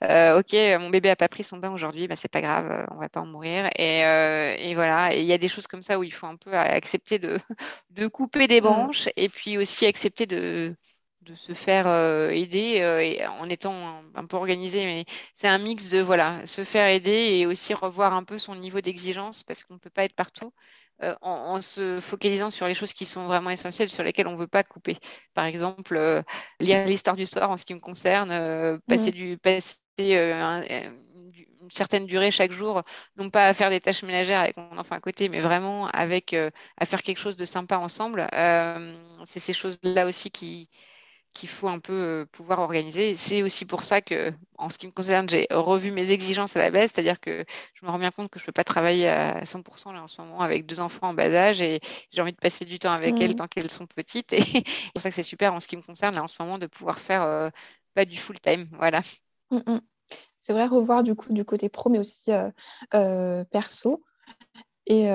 Euh, ok, mon bébé a pas pris son bain aujourd'hui, bah, c'est pas grave, on va pas en mourir. Et, euh, et voilà. Et il y a des choses comme ça où il faut un peu accepter de, de couper des mmh. branches et puis aussi accepter de, de se faire euh, aider euh, en étant un, peu organisé, mais c'est un mix de voilà, se faire aider et aussi revoir un peu son niveau d'exigence parce qu'on ne peut pas être partout. Euh, en, se focalisant sur les choses qui sont vraiment essentielles, sur lesquelles on ne veut pas couper. Par exemple, lire l'histoire du soir en ce qui me concerne, passer, du, passer une certaine durée chaque jour, non pas à faire des tâches ménagères avec mon enfant à côté, mais vraiment avec à faire quelque chose de sympa ensemble. c'est ces choses-là aussi qui, qu'il faut un peu euh, pouvoir organiser. C'est aussi pour ça que, en ce qui me concerne, j'ai revu mes exigences à la baisse, c'est-à-dire que je me rends bien compte que je ne peux pas travailler à 100% là, en ce moment avec deux enfants en bas âge et j'ai envie de passer du temps avec elles tant qu'elles sont petites. Et c'est pour ça que c'est super en ce qui me concerne là en ce moment de pouvoir faire euh, pas du full time. Voilà. Mmh, mmh. C'est vrai, revoir du coup du côté pro, mais aussi euh, perso. Et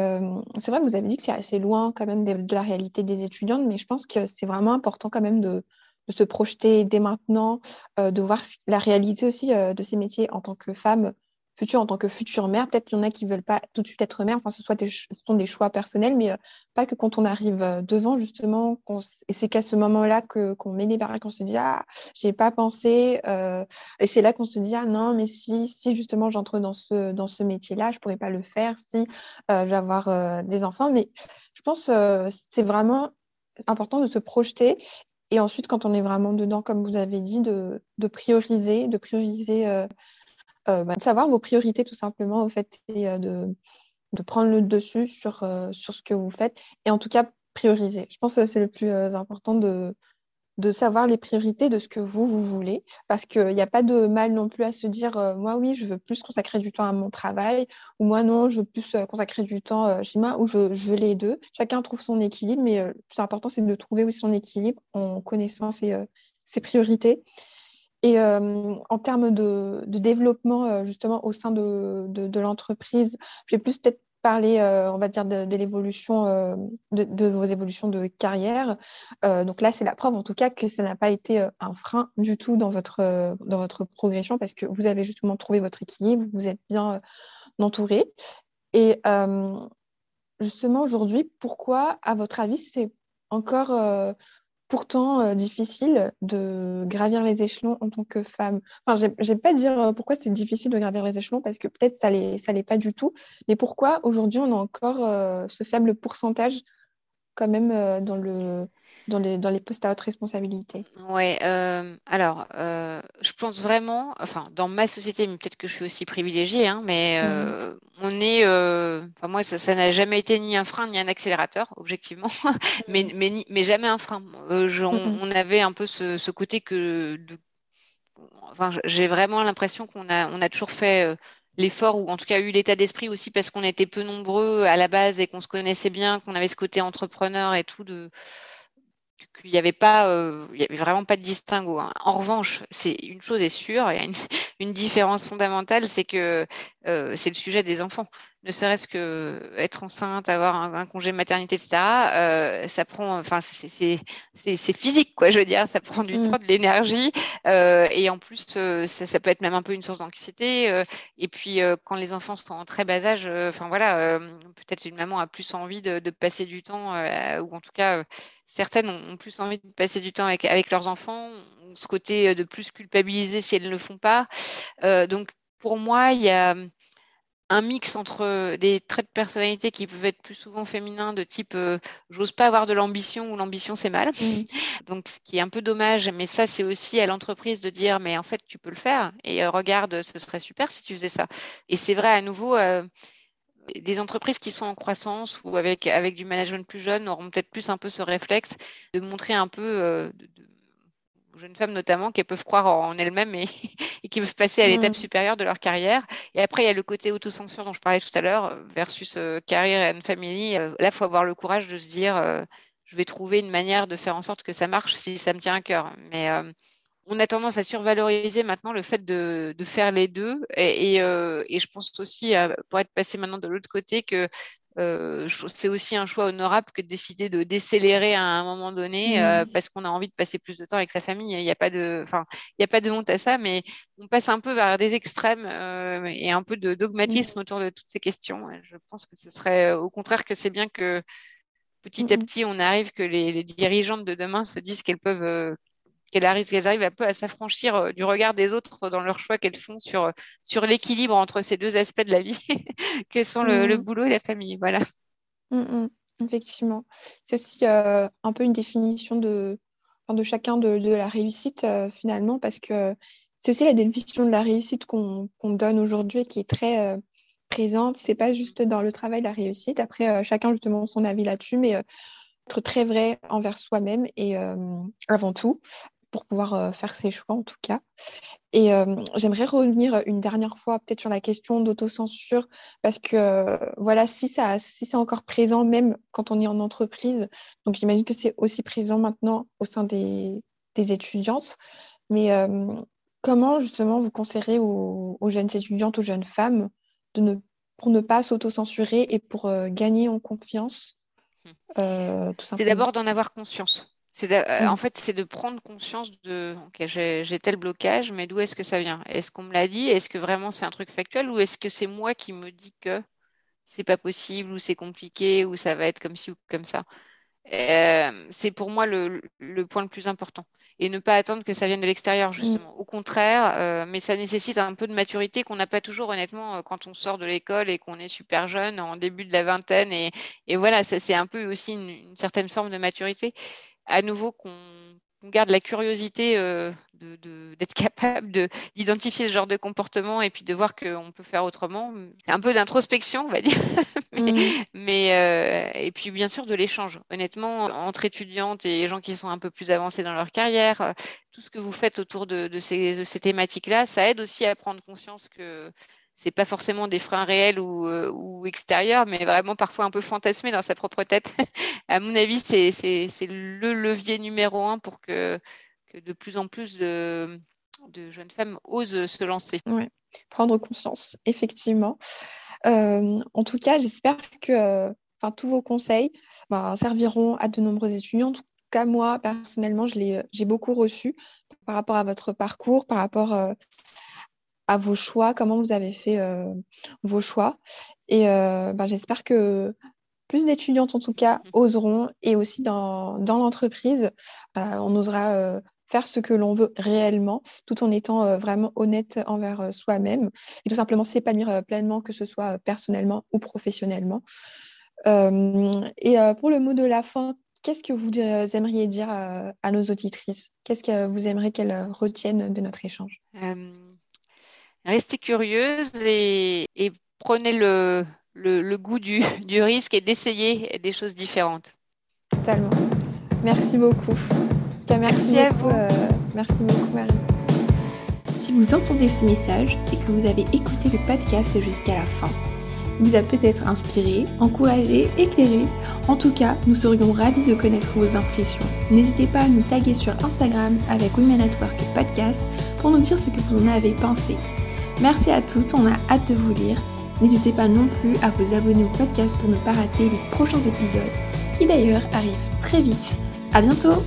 c'est vrai, vous avez dit que c'est assez loin quand même de, la réalité des étudiantes, mais je pense que c'est vraiment important quand même de, de se projeter dès maintenant, euh, de voir la réalité aussi euh, de ces métiers en tant que femme future, en tant que future mère. Peut-être qu'il y en a qui ne veulent pas tout de suite être mère, enfin, ce, soit des, sont des choix personnels, mais euh, pas que quand on arrive devant, justement, et c'est qu'à ce moment-là qu'on met des barrières, qu'on se dit, ah, j'ai pas pensé, et c'est là qu'on se dit, ah non, mais si, si justement j'entre dans ce, dans ce métier-là, je pourrais pas le faire, si je vais avoir des enfants. Mais je pense que c'est vraiment important de se projeter et ensuite, quand on est vraiment dedans, comme vous avez dit, de, prioriser, de prioriser, euh, euh, bah, de savoir vos priorités tout simplement, au fait, euh, de, prendre le dessus sur, sur ce que vous faites. Et en tout cas, prioriser. Je pense que c'est le plus important de, de savoir les priorités de ce que vous, vous voulez. Parce qu'il n'y a pas de mal non plus à se dire, euh, moi oui, je veux plus consacrer du temps à mon travail, ou moi non, je veux plus euh, consacrer du temps euh, chez moi, ou je, veux les deux. Chacun trouve son équilibre, mais le plus important, c'est de trouver aussi son équilibre en connaissant ses, priorités. Et en termes de, développement, justement, au sein de, de, de l'entreprise, je vais plus peut-être parler, euh, on va dire, de, l'évolution, euh, de, vos évolutions de carrière. Euh, donc là, c'est la preuve, en tout cas, que ça n'a pas été un frein du tout dans votre, dans votre progression parce que vous avez justement trouvé votre équilibre, vous êtes bien entouré. Et justement, aujourd'hui, pourquoi, à votre avis, c'est encore pourtant euh, difficile de gravir les échelons en tant que femme. Enfin, je vais pas dire euh, pourquoi c'est difficile de gravir les échelons parce que peut-être ça l'est, ça l'est pas du tout. Mais pourquoi aujourd'hui on a encore euh, ce faible pourcentage quand même dans le dans les, dans les postes à haute responsabilité Oui, euh, alors, euh, je pense vraiment, enfin, dans ma société, mais peut-être que je suis aussi privilégiée, hein, mais euh, mmh. on est, enfin, moi, ça n'a jamais été ni un frein ni un accélérateur, objectivement, mais, mmh. mais, mais, jamais un frein. Je, on, mmh, on, avait un peu ce, ce côté que, de, enfin, j'ai vraiment l'impression qu'on a, on a toujours fait l'effort ou en tout cas eu l'état d'esprit aussi parce qu'on était peu nombreux à la base et qu'on se connaissait bien, qu'on avait ce côté entrepreneur et tout de qu'il n'y avait pas, euh, il y avait vraiment pas de distinguo. Hein. En revanche, c'est une chose est sûre, il y a une, une différence fondamentale, c'est que euh, c'est le sujet des enfants. Ne serait-ce que être enceinte, avoir un, congé maternité, etc. Euh, ça prend, enfin, c'est physique, quoi. Je veux dire, ça prend du mm. temps, de l'énergie, euh, et en plus, ça, ça, peut être même un peu une source d'anxiété. et puis, quand les enfants sont en très bas âge, enfin voilà, peut-être une maman a plus envie de, de passer du temps, ou en tout cas, certaines ont, plus envie de passer du temps avec, avec leurs enfants, ce côté de plus culpabiliser si elles ne le font pas. donc, pour moi, il y a un mix entre des traits de personnalité qui peuvent être plus souvent féminins, de type j'ose pas avoir de l'ambition ou l'ambition c'est mal. Mmh. Donc, ce qui est un peu dommage, mais ça, c'est aussi à l'entreprise de dire mais en fait, tu peux le faire et regarde, ce serait super si tu faisais ça. Et c'est vrai, à nouveau, des entreprises qui sont en croissance ou avec, avec du management plus jeune auront peut-être plus un peu ce réflexe de montrer un peu, de, jeunes femmes notamment, qui peuvent croire en elles-mêmes et, qui peuvent passer à l'étape mm. supérieure de leur carrière. Et après, il y a le côté autocensure dont je parlais tout à l'heure versus euh, carrière and family. Euh, là, il faut avoir le courage de se dire, euh, je vais trouver une manière de faire en sorte que ça marche si ça me tient à cœur. Mais on a tendance à survaloriser maintenant le fait de, faire les deux. Et, et, je pense aussi, pour être passé maintenant de l'autre côté, que euh, c'est aussi un choix honorable que de décider de décélérer à un moment donné euh, mmh. parce qu'on a envie de passer plus de temps avec sa famille. Il n'y a pas de, enfin, il n'y a pas de honte à ça, mais on passe un peu vers des extrêmes euh, et un peu de dogmatisme mmh. autour de toutes ces questions. Je pense que ce serait au contraire que c'est bien que petit à mmh petit on arrive que les, les, dirigeantes de demain se disent qu'elles peuvent qu'elles arrivent, un peu à s'affranchir euh, du regard des autres dans leur choix qu'elles font sur, euh, sur l'équilibre entre ces deux aspects de la vie, que sont le, mmh. boulot et la famille. Voilà. Mmh, effectivement. C'est aussi euh, un peu une définition de, de chacun de, la réussite, finalement, parce que c'est aussi la définition de la réussite qu'on donne aujourd'hui et qui est très présente. C'est pas juste dans le travail la réussite. Après, chacun justement son avis là-dessus, mais être très vrai envers soi-même et avant tout pour pouvoir euh, faire ses choix en tout cas. Et euh, j'aimerais revenir une dernière fois peut-être sur la question d'autocensure parce que euh, voilà, si, ça, si c'est encore présent même quand on est en entreprise, donc j'imagine que c'est aussi présent maintenant au sein des, des étudiantes, mais comment justement vous conseillerez aux, aux, jeunes étudiantes, aux jeunes femmes de ne, pour ne pas s'autocensurer et pour gagner en confiance mmh. C'est d'abord d'en avoir conscience. Euh, en fait, c'est de prendre conscience de OK, j'ai tel blocage, mais d'où est-ce que ça vient? Est-ce qu'on me l'a dit? Est-ce que vraiment c'est un truc factuel? Ou est-ce que c'est moi qui me dis que c'est pas possible ou c'est compliqué ou ça va être comme ci ou comme ça? Euh, C'est pour moi le, point le plus important. Et ne pas attendre que ça vienne de l'extérieur, justement. Au contraire, euh, mais ça nécessite un peu de maturité qu'on n'a pas toujours, honnêtement, quand on sort de l'école et qu'on est super jeune, en début de la vingtaine. Et, voilà, ça c'est un peu aussi une certaine forme de maturité à nouveau qu'on garde la curiosité d'être capable d'identifier ce genre de comportement et puis de voir qu'on peut faire autrement. Un peu d'introspection, on va dire. mais, mmh. et puis bien sûr de l'échange. Honnêtement, entre étudiantes et gens qui sont un peu plus avancés dans leur carrière, tout ce que vous faites autour de, ces, ces thématiques-là, ça aide aussi à prendre conscience que c'est pas forcément des freins réels ou, euh, extérieurs, mais vraiment parfois un peu fantasmés dans sa propre tête. à mon avis, c'est le levier numéro un pour que, de plus en plus de, jeunes femmes osent se lancer. Ouais. Prendre conscience, effectivement. Euh, en tout cas, j'espère que euh, tous vos conseils ben, serviront à de nombreux étudiants. En tout cas, moi, personnellement, j'ai beaucoup reçu par rapport à votre parcours, par rapport à vos choix, comment vous avez fait euh, vos choix. Et euh, ben, j'espère que plus d'étudiantes, en tout cas, mmh. oseront. Et aussi dans, l'entreprise, euh, on osera faire ce que l'on veut réellement, tout en étant vraiment honnête envers soi-même. Et tout simplement s'épanouir pleinement, que ce soit personnellement ou professionnellement. et pour le mot de la fin, qu'est-ce que vous aimeriez dire à nos auditrices? Qu'est-ce que vous aimeriez qu'elles retiennent de notre échange? Restez curieuse et, prenez le, goût du, risque et d'essayer des choses différentes. Totalement. Merci beaucoup. Merci, à vous. Euh, merci beaucoup, Marie. Si vous entendez ce message, c'est que vous avez écouté le podcast jusqu'à la fin. Il vous a peut-être inspiré, encouragé, éclairé. En tout cas, nous serions ravis de connaître vos impressions. N'hésitez pas à nous taguer sur Instagram avec Women at Work Podcast pour nous dire ce que vous en avez pensé. Merci à toutes, on a hâte de vous lire. N'hésitez pas non plus à vous abonner au podcast pour ne pas rater les prochains épisodes, qui d'ailleurs arrivent très vite. À bientôt!